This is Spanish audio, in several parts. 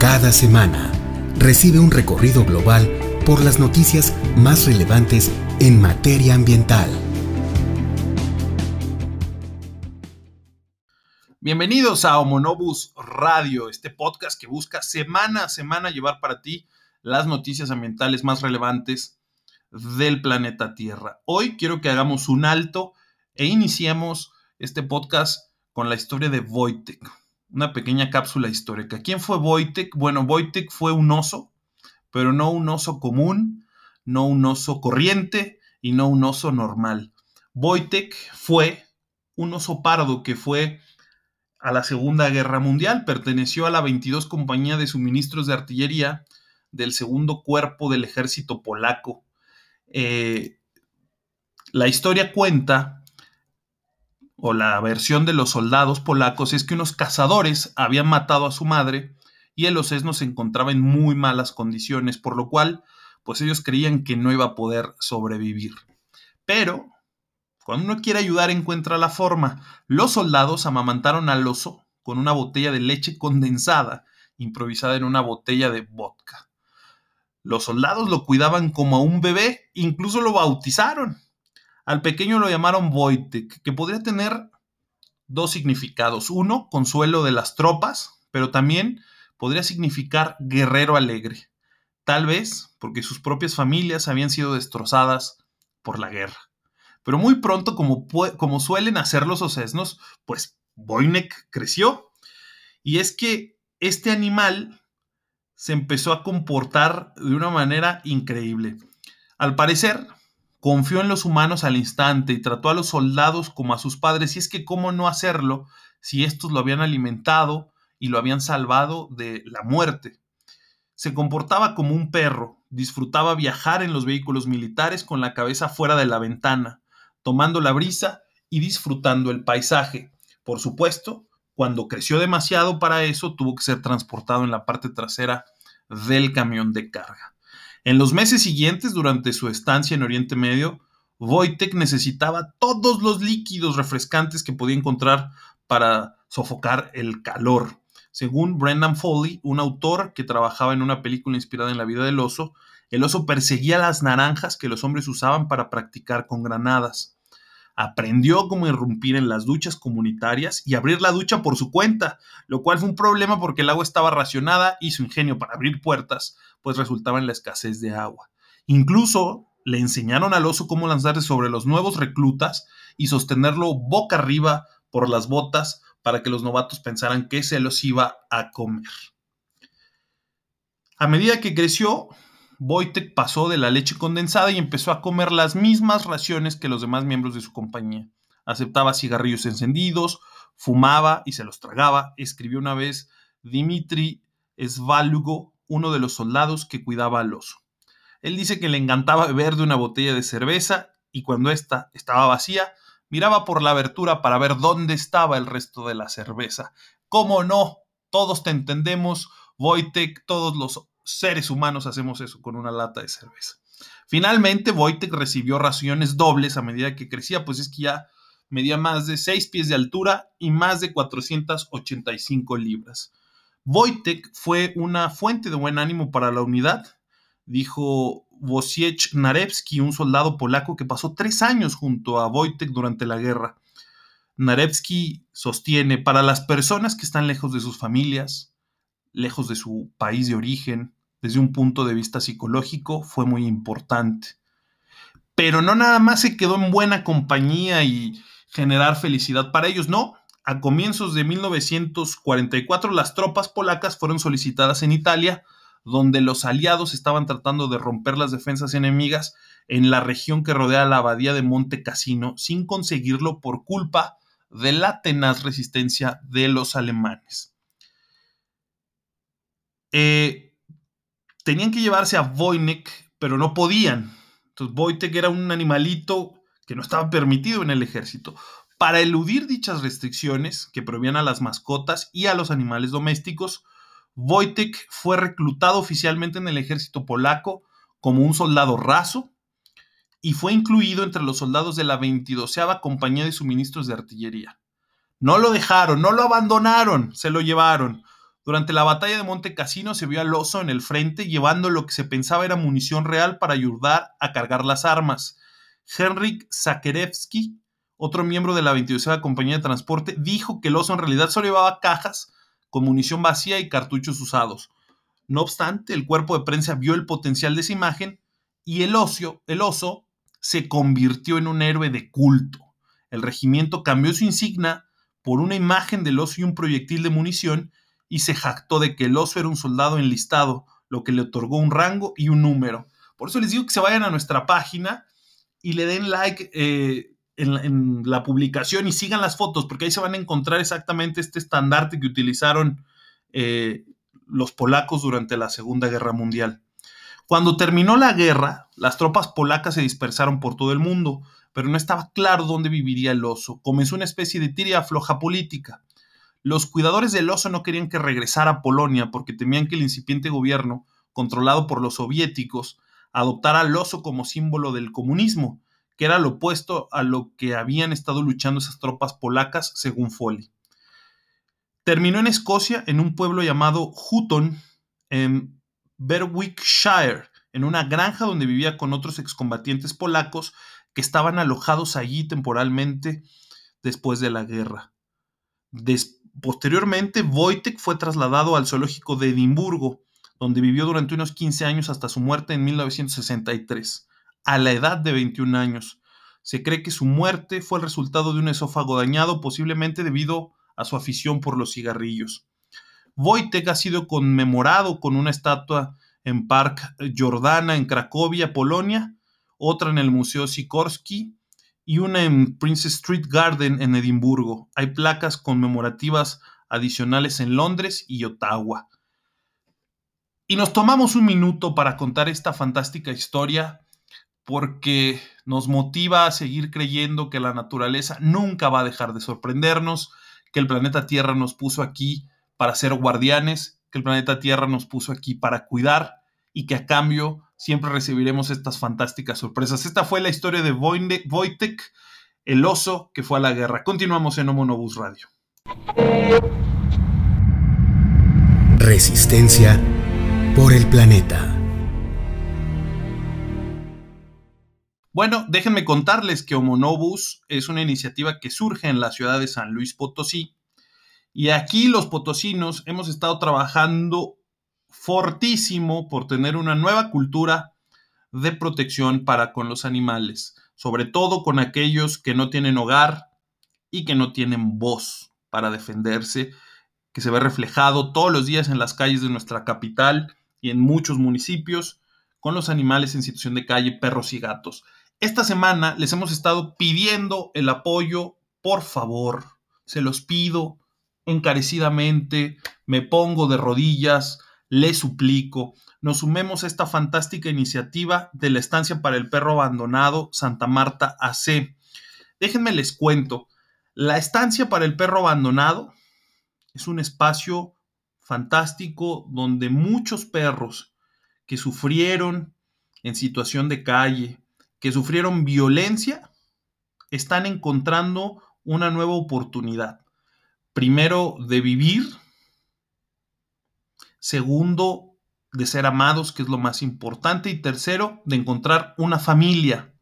Cada semana recibe un recorrido global por las noticias más relevantes en materia ambiental. Bienvenidos a Homonobus Radio, este podcast que busca semana a semana llevar para ti las noticias ambientales más relevantes del planeta Tierra. Hoy quiero que hagamos un alto e iniciemos este podcast con la historia de Wojtek, una pequeña cápsula histórica. ¿Quién fue Wojtek? Bueno, Wojtek fue un oso, pero no un oso común, no un oso corriente y no un oso normal. Wojtek fue un oso pardo que fue a la Segunda Guerra Mundial, perteneció a la 22 Compañía de Suministros de Artillería del Segundo Cuerpo del Ejército Polaco. Eh, la historia cuenta o la versión de los soldados polacos es que unos cazadores habían matado a su madre y el osesno se encontraba en muy malas condiciones, por lo cual, pues ellos creían que no iba a poder sobrevivir. Pero, cuando uno quiere ayudar, encuentra la forma. Los soldados amamantaron al oso con una botella de leche condensada, improvisada en una botella de vodka. Los soldados lo cuidaban como a un bebé, incluso lo bautizaron. Al pequeño lo llamaron Wojtek, que podría tener dos significados. Uno, consuelo de las tropas, pero también podría significar guerrero alegre. Tal vez porque sus propias familias habían sido destrozadas por la guerra. Pero muy pronto, como, suelen hacer los osesnos, pues Wojtek creció. Y es que este animal se empezó a comportar de una manera increíble. Al parecer, Confió en los humanos al instante y trató a los soldados como a sus padres, y es que cómo no hacerlo si estos lo habían alimentado y lo habían salvado de la muerte. Se comportaba como un perro, disfrutaba viajar en los vehículos militares con la cabeza fuera de la ventana, tomando la brisa y disfrutando el paisaje. Por supuesto, cuando creció demasiado para eso, tuvo que ser transportado en la parte trasera del camión de carga. En los meses siguientes, durante su estancia en Oriente Medio, Wojtek necesitaba todos los líquidos refrescantes que podía encontrar para sofocar el calor. Según Brendan Foley, un autor que trabajaba en una película inspirada en la vida del oso, el oso perseguía las naranjas que los hombres usaban para practicar con granadas. Aprendió cómo irrumpir en las duchas comunitarias y abrir la ducha por su cuenta, lo cual fue un problema porque el agua estaba racionada y su ingenio para abrir puertas pues resultaba en la escasez de agua. Incluso le enseñaron al oso cómo lanzarse sobre los nuevos reclutas y sostenerlo boca arriba por las botas para que los novatos pensaran que se los iba a comer. A medida que creció, Wojtek pasó de la leche condensada y empezó a comer las mismas raciones que los demás miembros de su compañía. Aceptaba cigarrillos encendidos, fumaba y se los tragaba. Escribió una vez Dimitri Svalugo, uno de los soldados que cuidaba al oso. Él dice que le encantaba beber de una botella de cerveza y cuando ésta estaba vacía, miraba por la abertura para ver dónde estaba el resto de la cerveza. ¿Cómo no? Todos te entendemos, Wojtek, todos los seres humanos hacemos eso con una lata de cerveza. Finalmente, Wojtek recibió raciones dobles a medida que crecía, pues es que ya medía más de 6 pies de altura y más de 485 libras. Wojtek fue una fuente de buen ánimo para la unidad, dijo Wojciech Narewski, un soldado polaco que pasó tres años junto a Wojtek durante la guerra. Narewski sostiene, para las personas que están lejos de sus familias, lejos de su país de origen, desde un punto de vista psicológico, fue muy importante. Pero no nada más se quedó en buena compañía y generar felicidad para ellos, no, a comienzos de 1944 las tropas polacas fueron solicitadas en Italia, donde los aliados estaban tratando de romper las defensas enemigas en la región que rodea la abadía de Monte Cassino, sin conseguirlo por culpa de la tenaz resistencia de los alemanes. Eh, tenían que llevarse a Wojnek, pero no podían. Entonces Wojtek era un animalito que no estaba permitido en el ejército. Para eludir dichas restricciones que prohibían a las mascotas y a los animales domésticos, Wojtek fue reclutado oficialmente en el ejército polaco como un soldado raso y fue incluido entre los soldados de la 22 Compañía de Suministros de Artillería. No lo dejaron, no lo abandonaron, se lo llevaron. Durante la batalla de Monte Cassino se vio al oso en el frente llevando lo que se pensaba era munición real para ayudar a cargar las armas. Henrik Zakerevsky, otro miembro de la 22 Compañía de Transporte, dijo que el oso en realidad solo llevaba cajas con munición vacía y cartuchos usados. No obstante, el cuerpo de prensa vio el potencial de esa imagen y el, ocio, el oso se convirtió en un héroe de culto. El regimiento cambió su insignia por una imagen del oso y un proyectil de munición y se jactó de que el oso era un soldado enlistado, lo que le otorgó un rango y un número. Por eso les digo que se vayan a nuestra página y le den like eh, en, la publicación y sigan las fotos, porque ahí se van a encontrar exactamente este estandarte que utilizaron eh, los polacos durante la Segunda Guerra Mundial. Cuando terminó la guerra, las tropas polacas se dispersaron por todo el mundo, pero no estaba claro dónde viviría el oso. Comenzó una especie de tira floja política. Los cuidadores del oso no querían que regresara a Polonia porque temían que el incipiente gobierno, controlado por los soviéticos, adoptara al oso como símbolo del comunismo, que era lo opuesto a lo que habían estado luchando esas tropas polacas, según Foley. Terminó en Escocia, en un pueblo llamado Hutton, en Berwickshire, en una granja donde vivía con otros excombatientes polacos que estaban alojados allí temporalmente después de la guerra. Posteriormente, Wojtek fue trasladado al zoológico de Edimburgo, donde vivió durante unos 15 años hasta su muerte en 1963, a la edad de 21 años. Se cree que su muerte fue el resultado de un esófago dañado, posiblemente debido a su afición por los cigarrillos. Wojtek ha sido conmemorado con una estatua en Park Jordana en Cracovia, Polonia, otra en el Museo Sikorsky y una en Princess Street Garden en Edimburgo. Hay placas conmemorativas adicionales en Londres y Ottawa. Y nos tomamos un minuto para contar esta fantástica historia porque nos motiva a seguir creyendo que la naturaleza nunca va a dejar de sorprendernos, que el planeta Tierra nos puso aquí para ser guardianes, que el planeta Tierra nos puso aquí para cuidar y que a cambio siempre recibiremos estas fantásticas sorpresas. Esta fue la historia de Wojtek, el oso que fue a la guerra. Continuamos en Homonobus Radio. Resistencia por el planeta. Bueno, déjenme contarles que Homonobus es una iniciativa que surge en la ciudad de San Luis Potosí. Y aquí los potosinos hemos estado trabajando fortísimo por tener una nueva cultura de protección para con los animales, sobre todo con aquellos que no tienen hogar y que no tienen voz para defenderse, que se ve reflejado todos los días en las calles de nuestra capital y en muchos municipios con los animales en situación de calle, perros y gatos. Esta semana les hemos estado pidiendo el apoyo, por favor, se los pido encarecidamente, me pongo de rodillas, les suplico, nos sumemos a esta fantástica iniciativa de la estancia para el perro abandonado Santa Marta AC. Déjenme les cuento, la estancia para el perro abandonado es un espacio fantástico donde muchos perros que sufrieron en situación de calle, que sufrieron violencia, están encontrando una nueva oportunidad. Primero, de vivir. Segundo, de ser amados, que es lo más importante. Y tercero, de encontrar una familia.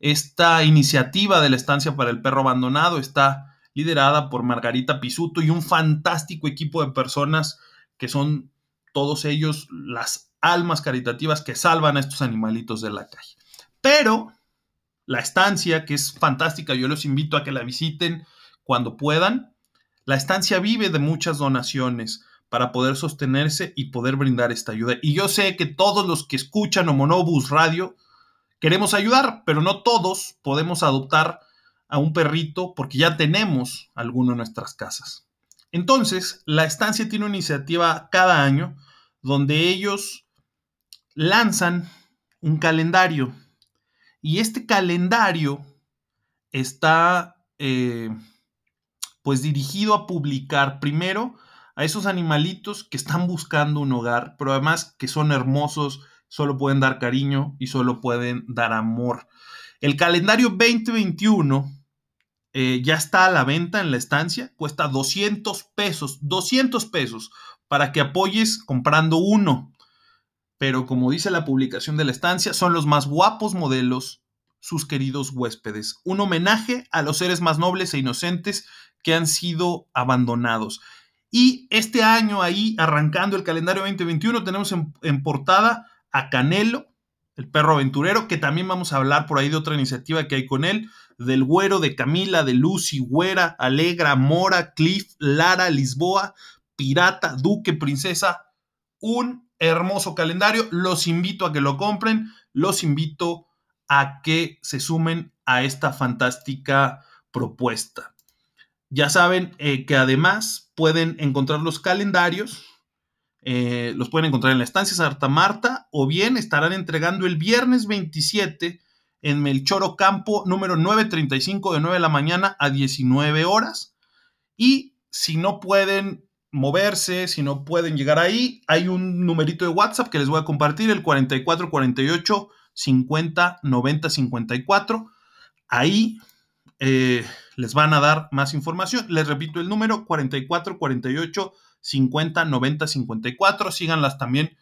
Esta iniciativa de la estancia para el perro abandonado está liderada por Margarita Pisuto y un fantástico equipo de personas que son todos ellos las almas caritativas que salvan a estos animalitos de la calle. Pero la estancia, que es fantástica, yo los invito a que la visiten cuando puedan. La estancia vive de muchas donaciones para poder sostenerse y poder brindar esta ayuda. Y yo sé que todos los que escuchan Homonobus Radio queremos ayudar, pero no todos podemos adoptar a un perrito porque ya tenemos alguno en nuestras casas. Entonces, la estancia tiene una iniciativa cada año donde ellos lanzan un calendario y este calendario está eh, pues dirigido a publicar primero a esos animalitos que están buscando un hogar, pero además que son hermosos, solo pueden dar cariño y solo pueden dar amor. El calendario 2021 eh, ya está a la venta en la estancia, cuesta 200 pesos, 200 pesos para que apoyes comprando uno. Pero como dice la publicación de la estancia, son los más guapos modelos, sus queridos huéspedes. Un homenaje a los seres más nobles e inocentes que han sido abandonados. Y este año ahí, arrancando el calendario 2021, tenemos en portada a Canelo, el perro aventurero, que también vamos a hablar por ahí de otra iniciativa que hay con él, del Güero, de Camila, de Lucy, Güera, Alegra, Mora, Cliff, Lara, Lisboa, Pirata, Duque, Princesa. Un hermoso calendario. Los invito a que lo compren, los invito a que se sumen a esta fantástica propuesta. Ya saben eh, que además pueden encontrar los calendarios eh, los pueden encontrar en la estancia Santa Marta o bien estarán entregando el viernes 27 en Melchoro Campo número 935 de 9 de la mañana a 19 horas. Y si no pueden moverse, si no pueden llegar ahí, hay un numerito de WhatsApp que les voy a compartir, el 4448 50 90 54. Ahí eh, les van a dar más información. Les repito el número 4448 50 90 54. Síganlas también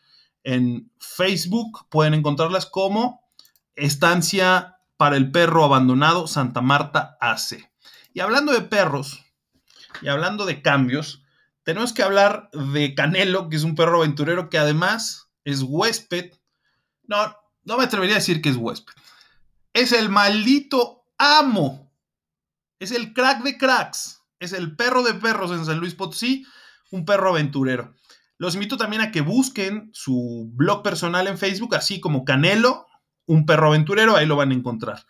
en Facebook. Pueden encontrarlas como Estancia para el Perro Abandonado Santa Marta AC. Y hablando de perros y hablando de cambios, tenemos que hablar de Canelo, que es un perro aventurero que además es huésped. No, no me atrevería a decir que es huésped. Es el maldito amo. Es el crack de cracks. Es el perro de perros en San Luis Potosí un perro aventurero. Los invito también a que busquen su blog personal en Facebook, así como Canelo, un perro aventurero, ahí lo van a encontrar.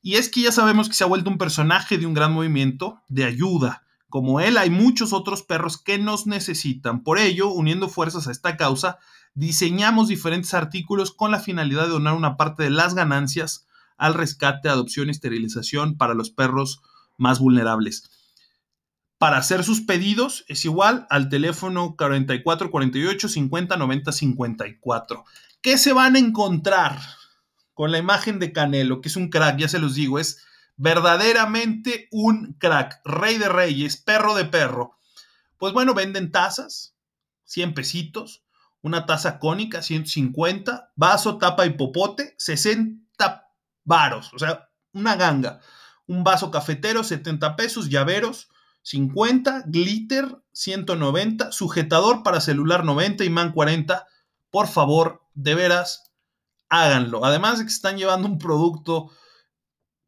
Y es que ya sabemos que se ha vuelto un personaje de un gran movimiento de ayuda. Como él, hay muchos otros perros que nos necesitan. Por ello, uniendo fuerzas a esta causa, diseñamos diferentes artículos con la finalidad de donar una parte de las ganancias al rescate, adopción y esterilización para los perros más vulnerables. Para hacer sus pedidos es igual al teléfono 44 48 50 90 54. ¿Qué se van a encontrar con la imagen de Canelo? Que es un crack, ya se los digo, es verdaderamente un crack. Rey de reyes, perro de perro. Pues bueno, venden tazas, 100 pesitos, una taza cónica, 150, vaso, tapa y popote, 60 varos, o sea, una ganga. Un vaso cafetero, 70 pesos, llaveros, 50, glitter 190, sujetador para celular 90, y man 40. Por favor, de veras, háganlo. Además de que están llevando un producto,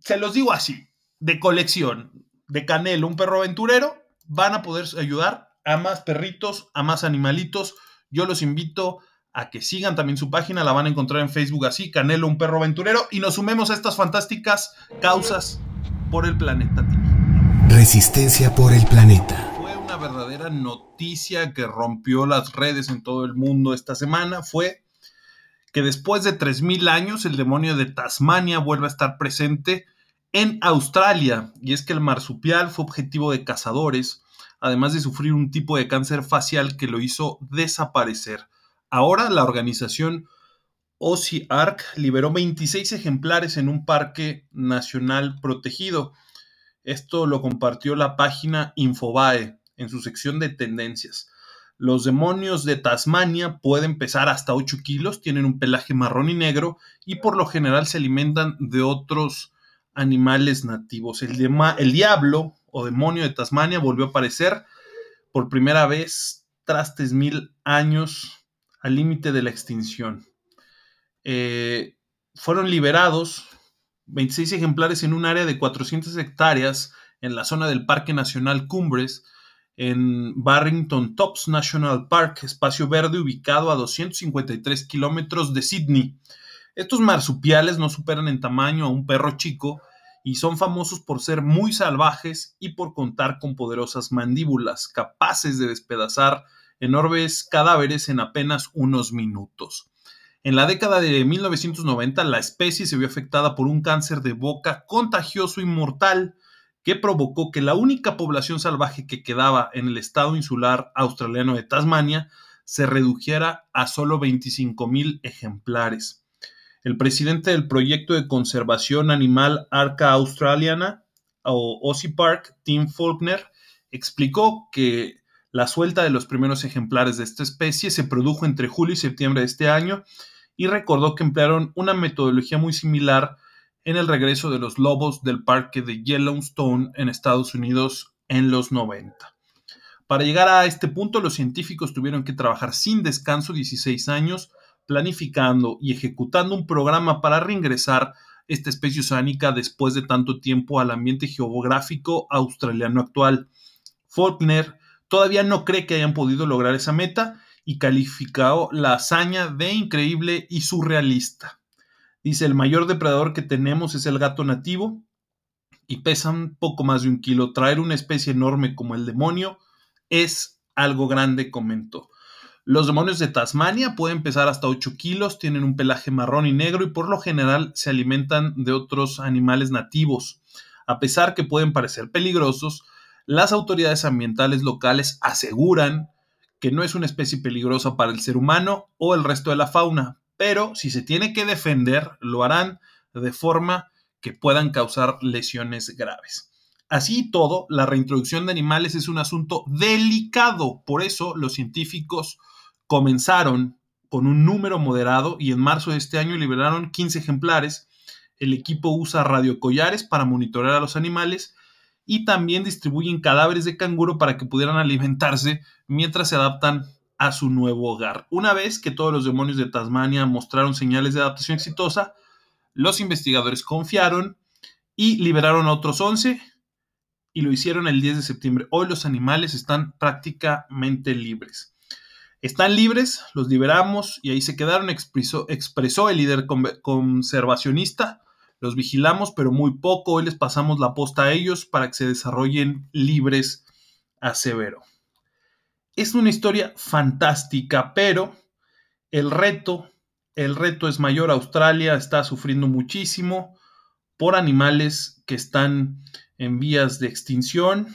se los digo así, de colección, de Canelo, un perro aventurero, van a poder ayudar a más perritos, a más animalitos. Yo los invito a que sigan también su página, la van a encontrar en Facebook así, Canelo, un perro aventurero, y nos sumemos a estas fantásticas causas por el planeta Resistencia por el planeta. Fue una verdadera noticia que rompió las redes en todo el mundo esta semana. Fue que después de 3.000 años el demonio de Tasmania vuelve a estar presente en Australia. Y es que el marsupial fue objetivo de cazadores, además de sufrir un tipo de cáncer facial que lo hizo desaparecer. Ahora la organización Ark liberó 26 ejemplares en un parque nacional protegido. Esto lo compartió la página Infobae en su sección de tendencias. Los demonios de Tasmania pueden pesar hasta 8 kilos, tienen un pelaje marrón y negro y por lo general se alimentan de otros animales nativos. El, el diablo o demonio de Tasmania volvió a aparecer por primera vez tras 3.000 años al límite de la extinción. Eh, fueron liberados 26 ejemplares en un área de 400 hectáreas en la zona del Parque Nacional Cumbres, en Barrington Tops National Park, espacio verde ubicado a 253 kilómetros de Sydney. Estos marsupiales no superan en tamaño a un perro chico y son famosos por ser muy salvajes y por contar con poderosas mandíbulas capaces de despedazar enormes cadáveres en apenas unos minutos. En la década de 1990, la especie se vio afectada por un cáncer de boca contagioso y mortal que provocó que la única población salvaje que quedaba en el estado insular australiano de Tasmania se redujera a solo 25.000 ejemplares. El presidente del proyecto de conservación animal Arca Australiana, o Ozzy Park, Tim Faulkner, explicó que la suelta de los primeros ejemplares de esta especie se produjo entre julio y septiembre de este año y recordó que emplearon una metodología muy similar en el regreso de los lobos del parque de Yellowstone en Estados Unidos en los 90. Para llegar a este punto, los científicos tuvieron que trabajar sin descanso 16 años, planificando y ejecutando un programa para reingresar esta especie oceánica después de tanto tiempo al ambiente geográfico australiano actual. Faulkner todavía no cree que hayan podido lograr esa meta y calificó la hazaña de increíble y surrealista. Dice, el mayor depredador que tenemos es el gato nativo y pesa un poco más de un kilo. Traer una especie enorme como el demonio es algo grande, comentó. Los demonios de Tasmania pueden pesar hasta 8 kilos, tienen un pelaje marrón y negro y por lo general se alimentan de otros animales nativos. A pesar que pueden parecer peligrosos, las autoridades ambientales locales aseguran que no es una especie peligrosa para el ser humano o el resto de la fauna, pero si se tiene que defender, lo harán de forma que puedan causar lesiones graves. Así todo, la reintroducción de animales es un asunto delicado, por eso los científicos comenzaron con un número moderado y en marzo de este año liberaron 15 ejemplares. El equipo usa radiocollares para monitorear a los animales y también distribuyen cadáveres de canguro para que pudieran alimentarse mientras se adaptan a su nuevo hogar. Una vez que todos los demonios de Tasmania mostraron señales de adaptación exitosa, los investigadores confiaron y liberaron a otros 11 y lo hicieron el 10 de septiembre. Hoy los animales están prácticamente libres. Están libres, los liberamos y ahí se quedaron, expresó, expresó el líder conservacionista. Los vigilamos, pero muy poco. Hoy les pasamos la posta a ellos para que se desarrollen libres a severo. Es una historia fantástica, pero el reto, el reto es mayor. Australia está sufriendo muchísimo por animales que están en vías de extinción.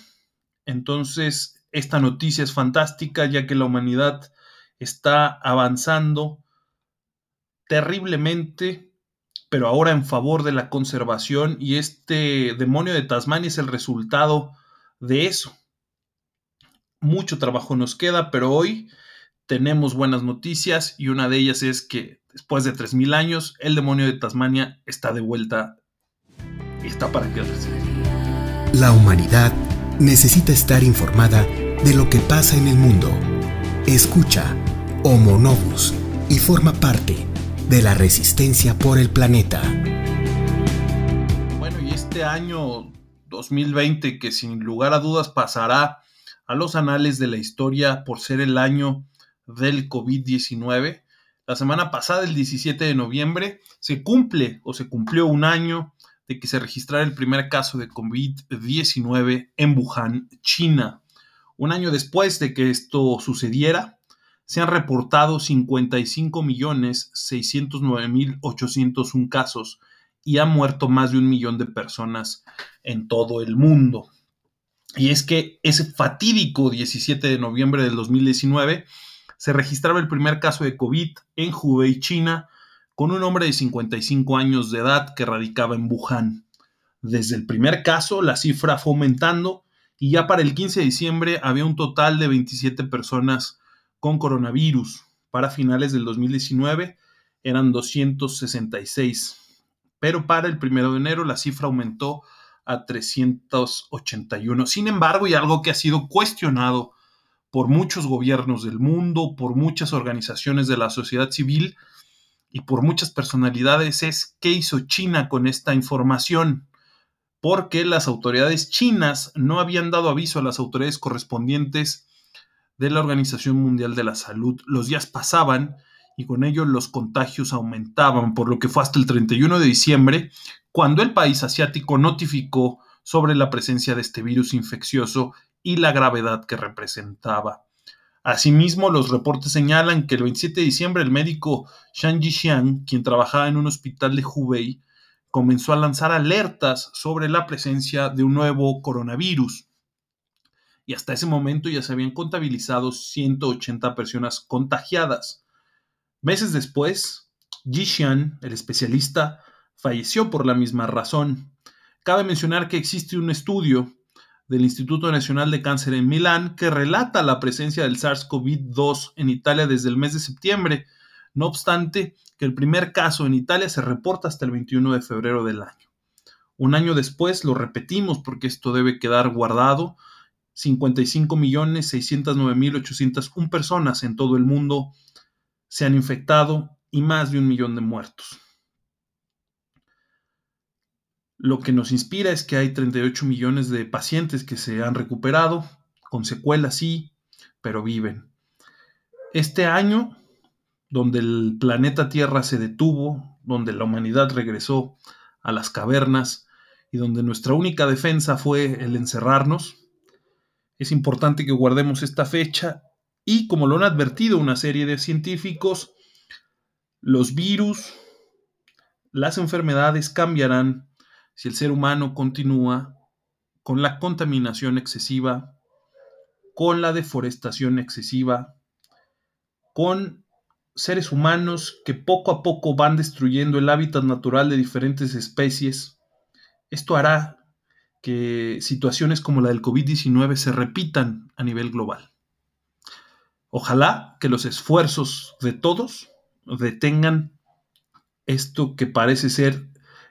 Entonces, esta noticia es fantástica ya que la humanidad está avanzando terriblemente, pero ahora en favor de la conservación y este demonio de Tasmania es el resultado de eso mucho trabajo nos queda, pero hoy tenemos buenas noticias y una de ellas es que después de 3.000 años el demonio de Tasmania está de vuelta y está para quedarse. La humanidad necesita estar informada de lo que pasa en el mundo. Escucha Homo Novus y forma parte de la resistencia por el planeta. Bueno, y este año 2020 que sin lugar a dudas pasará a los anales de la historia por ser el año del COVID-19. La semana pasada, el 17 de noviembre, se cumple o se cumplió un año de que se registrara el primer caso de COVID-19 en Wuhan, China. Un año después de que esto sucediera, se han reportado 55.609.801 casos y han muerto más de un millón de personas en todo el mundo. Y es que ese fatídico 17 de noviembre del 2019 se registraba el primer caso de COVID en Hubei, China, con un hombre de 55 años de edad que radicaba en Wuhan. Desde el primer caso, la cifra fue aumentando y ya para el 15 de diciembre había un total de 27 personas con coronavirus. Para finales del 2019 eran 266. Pero para el 1 de enero la cifra aumentó a 381. Sin embargo, y algo que ha sido cuestionado por muchos gobiernos del mundo, por muchas organizaciones de la sociedad civil y por muchas personalidades es qué hizo China con esta información, porque las autoridades chinas no habían dado aviso a las autoridades correspondientes de la Organización Mundial de la Salud. Los días pasaban y con ello los contagios aumentaban, por lo que fue hasta el 31 de diciembre cuando el país asiático notificó sobre la presencia de este virus infeccioso y la gravedad que representaba. Asimismo, los reportes señalan que el 27 de diciembre el médico Shang Jixian, quien trabajaba en un hospital de Hubei, comenzó a lanzar alertas sobre la presencia de un nuevo coronavirus. Y hasta ese momento ya se habían contabilizado 180 personas contagiadas. Meses después, Jixian, el especialista, falleció por la misma razón. Cabe mencionar que existe un estudio del Instituto Nacional de Cáncer en Milán que relata la presencia del SARS-CoV-2 en Italia desde el mes de septiembre. No obstante, que el primer caso en Italia se reporta hasta el 21 de febrero del año. Un año después lo repetimos porque esto debe quedar guardado. 55.609.801 personas en todo el mundo se han infectado y más de un millón de muertos. Lo que nos inspira es que hay 38 millones de pacientes que se han recuperado, con secuelas sí, pero viven. Este año, donde el planeta Tierra se detuvo, donde la humanidad regresó a las cavernas y donde nuestra única defensa fue el encerrarnos, es importante que guardemos esta fecha y como lo han advertido una serie de científicos, los virus, las enfermedades cambiarán si el ser humano continúa con la contaminación excesiva, con la deforestación excesiva, con seres humanos que poco a poco van destruyendo el hábitat natural de diferentes especies. Esto hará que situaciones como la del COVID-19 se repitan a nivel global. Ojalá que los esfuerzos de todos detengan esto que parece ser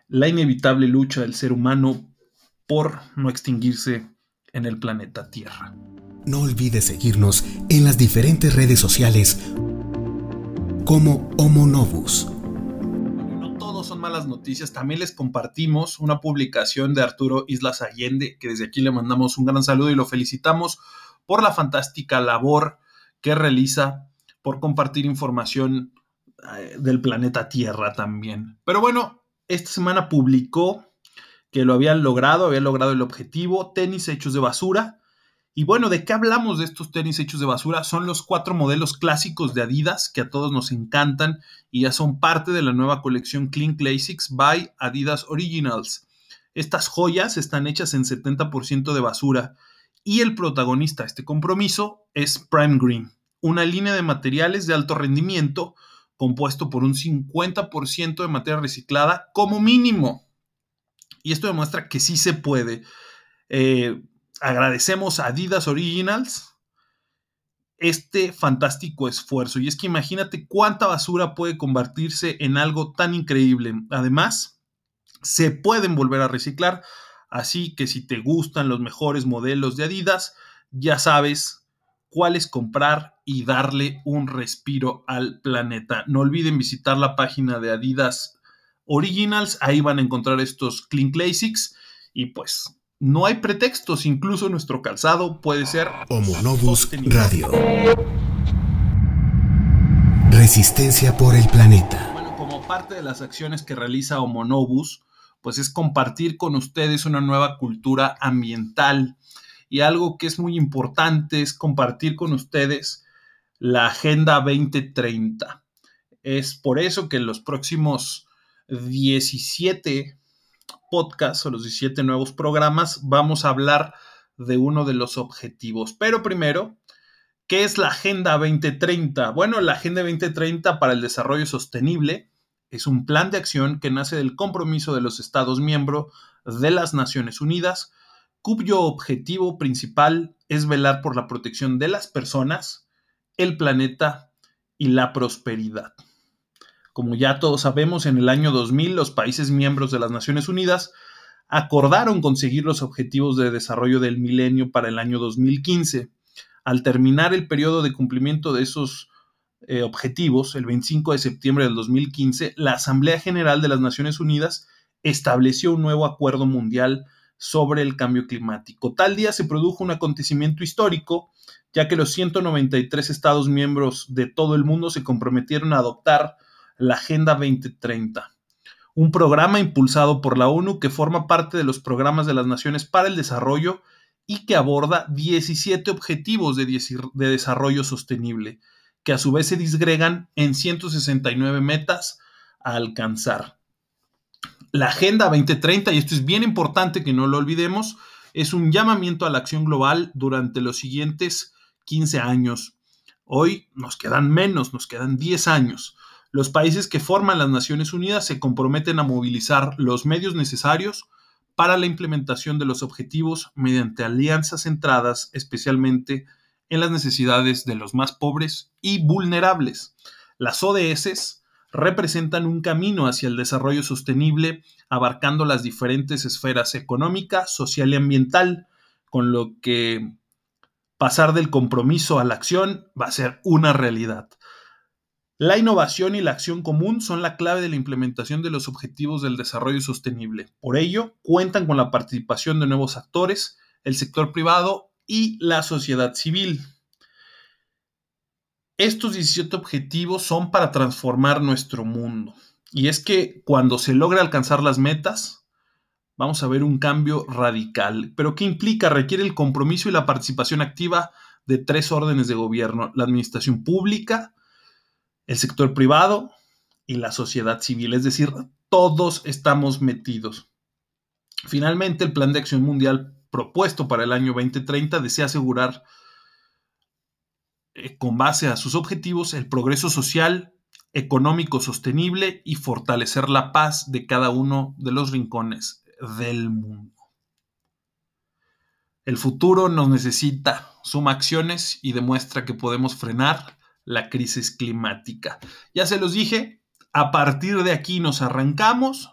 la inevitable lucha del ser humano por no extinguirse en el planeta Tierra. No olvides seguirnos en las diferentes redes sociales como Homo Novus. Malas noticias, también les compartimos una publicación de Arturo Islas Allende, que desde aquí le mandamos un gran saludo y lo felicitamos por la fantástica labor que realiza por compartir información eh, del planeta Tierra también. Pero bueno, esta semana publicó que lo habían logrado, habían logrado el objetivo, tenis hechos de basura. Y bueno, ¿de qué hablamos de estos tenis hechos de basura? Son los cuatro modelos clásicos de Adidas que a todos nos encantan y ya son parte de la nueva colección Clean Classics by Adidas Originals. Estas joyas están hechas en 70% de basura y el protagonista de este compromiso es Prime Green, una línea de materiales de alto rendimiento compuesto por un 50% de materia reciclada como mínimo. Y esto demuestra que sí se puede. Eh, agradecemos a Adidas Originals este fantástico esfuerzo. Y es que imagínate cuánta basura puede convertirse en algo tan increíble. Además, se pueden volver a reciclar. Así que si te gustan los mejores modelos de Adidas, ya sabes cuáles comprar y darle un respiro al planeta. No olviden visitar la página de Adidas Originals, ahí van a encontrar estos Clean Classics y pues no hay pretextos, incluso nuestro calzado puede ser Homo Novus Radio. Resistencia por el planeta. Bueno, como parte de las acciones que realiza Homo Novus, pues es compartir con ustedes una nueva cultura ambiental y algo que es muy importante es compartir con ustedes la Agenda 2030. Es por eso que en los próximos 17 podcasts o los 17 nuevos programas vamos a hablar de uno de los objetivos. Pero primero, ¿qué es la Agenda 2030? Bueno, la Agenda 2030 para el Desarrollo Sostenible es un plan de acción que nace del compromiso de los Estados miembros de las Naciones Unidas cuyo objetivo principal es velar por la protección de las personas, el planeta y la prosperidad. Como ya todos sabemos, en el año 2000 los países miembros de las Naciones Unidas acordaron conseguir los objetivos de desarrollo del milenio para el año 2015. Al terminar el periodo de cumplimiento de esos eh, objetivos, el 25 de septiembre del 2015, la Asamblea General de las Naciones Unidas estableció un nuevo acuerdo mundial sobre el cambio climático. Tal día se produjo un acontecimiento histórico, ya que los 193 Estados miembros de todo el mundo se comprometieron a adoptar la Agenda 2030, un programa impulsado por la ONU que forma parte de los programas de las Naciones para el Desarrollo y que aborda 17 objetivos de, de desarrollo sostenible, que a su vez se disgregan en 169 metas a alcanzar. La Agenda 2030, y esto es bien importante que no lo olvidemos, es un llamamiento a la acción global durante los siguientes 15 años. Hoy nos quedan menos, nos quedan 10 años. Los países que forman las Naciones Unidas se comprometen a movilizar los medios necesarios para la implementación de los objetivos mediante alianzas centradas especialmente en las necesidades de los más pobres y vulnerables. Las ODS representan un camino hacia el desarrollo sostenible abarcando las diferentes esferas económica, social y ambiental, con lo que pasar del compromiso a la acción va a ser una realidad. La innovación y la acción común son la clave de la implementación de los objetivos del desarrollo sostenible. Por ello, cuentan con la participación de nuevos actores, el sector privado y la sociedad civil. Estos 17 objetivos son para transformar nuestro mundo. Y es que cuando se logra alcanzar las metas, vamos a ver un cambio radical. Pero ¿qué implica? Requiere el compromiso y la participación activa de tres órdenes de gobierno, la administración pública, el sector privado y la sociedad civil. Es decir, todos estamos metidos. Finalmente, el Plan de Acción Mundial propuesto para el año 2030 desea asegurar eh, con base a sus objetivos el progreso social, económico sostenible y fortalecer la paz de cada uno de los rincones del mundo. El futuro nos necesita, suma acciones y demuestra que podemos frenar la crisis climática. Ya se los dije, a partir de aquí nos arrancamos.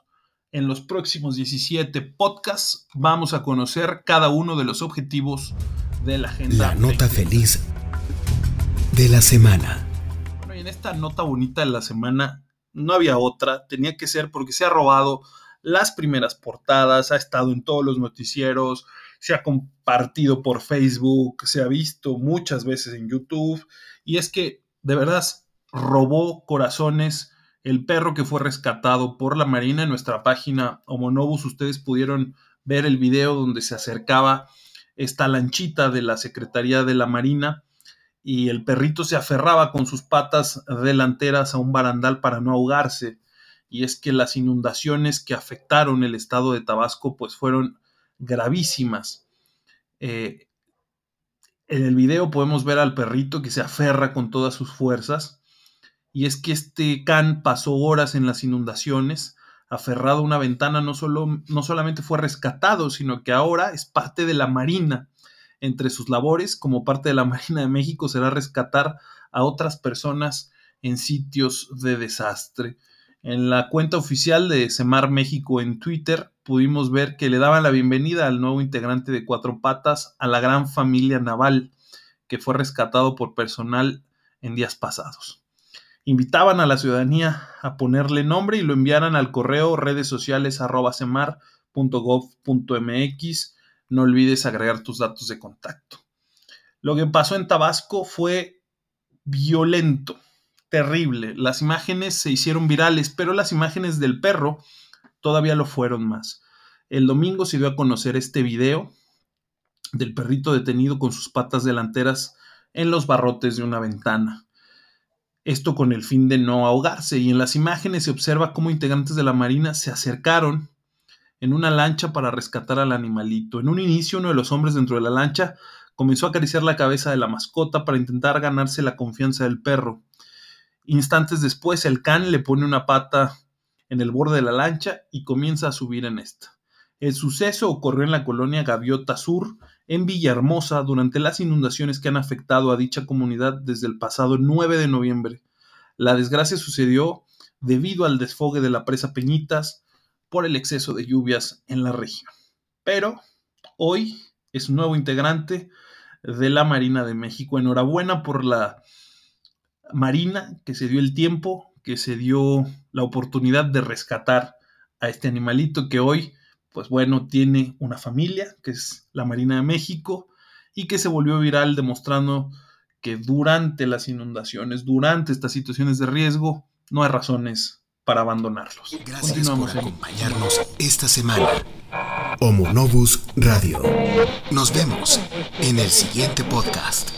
En los próximos 17 podcasts vamos a conocer cada uno de los objetivos de la agenda. La nota feliz de la semana. Bueno, y en esta nota bonita de la semana no había otra, tenía que ser porque se ha robado las primeras portadas, ha estado en todos los noticieros, se ha compartido por Facebook, se ha visto muchas veces en YouTube, y es que de verdad robó corazones el perro que fue rescatado por la Marina en nuestra página Homonobus. Ustedes pudieron ver el video donde se acercaba esta lanchita de la Secretaría de la Marina y el perrito se aferraba con sus patas delanteras a un barandal para no ahogarse. Y es que las inundaciones que afectaron el estado de Tabasco pues fueron gravísimas. Eh, en el video podemos ver al perrito que se aferra con todas sus fuerzas. Y es que este can pasó horas en las inundaciones, aferrado a una ventana, no, solo, no solamente fue rescatado, sino que ahora es parte de la Marina entre sus labores como parte de la Marina de México será rescatar a otras personas en sitios de desastre. En la cuenta oficial de Semar México en Twitter pudimos ver que le daban la bienvenida al nuevo integrante de Cuatro Patas a la gran familia naval que fue rescatado por personal en días pasados. Invitaban a la ciudadanía a ponerle nombre y lo enviaran al correo redes sociales arroba no olvides agregar tus datos de contacto. Lo que pasó en Tabasco fue violento, terrible. Las imágenes se hicieron virales, pero las imágenes del perro todavía lo fueron más. El domingo se dio a conocer este video del perrito detenido con sus patas delanteras en los barrotes de una ventana. Esto con el fin de no ahogarse, y en las imágenes se observa cómo integrantes de la Marina se acercaron en una lancha para rescatar al animalito. En un inicio, uno de los hombres dentro de la lancha comenzó a acariciar la cabeza de la mascota para intentar ganarse la confianza del perro. Instantes después, el can le pone una pata en el borde de la lancha y comienza a subir en esta. El suceso ocurrió en la colonia Gaviota Sur, en Villahermosa, durante las inundaciones que han afectado a dicha comunidad desde el pasado 9 de noviembre. La desgracia sucedió debido al desfogue de la presa Peñitas, por el exceso de lluvias en la región. Pero hoy es un nuevo integrante de la Marina de México. Enhorabuena por la Marina que se dio el tiempo, que se dio la oportunidad de rescatar a este animalito que hoy, pues bueno, tiene una familia, que es la Marina de México, y que se volvió viral demostrando que durante las inundaciones, durante estas situaciones de riesgo, no hay razones para abandonarlos. Gracias por acompañarnos esta semana. Homo Novus Radio. Nos vemos en el siguiente podcast.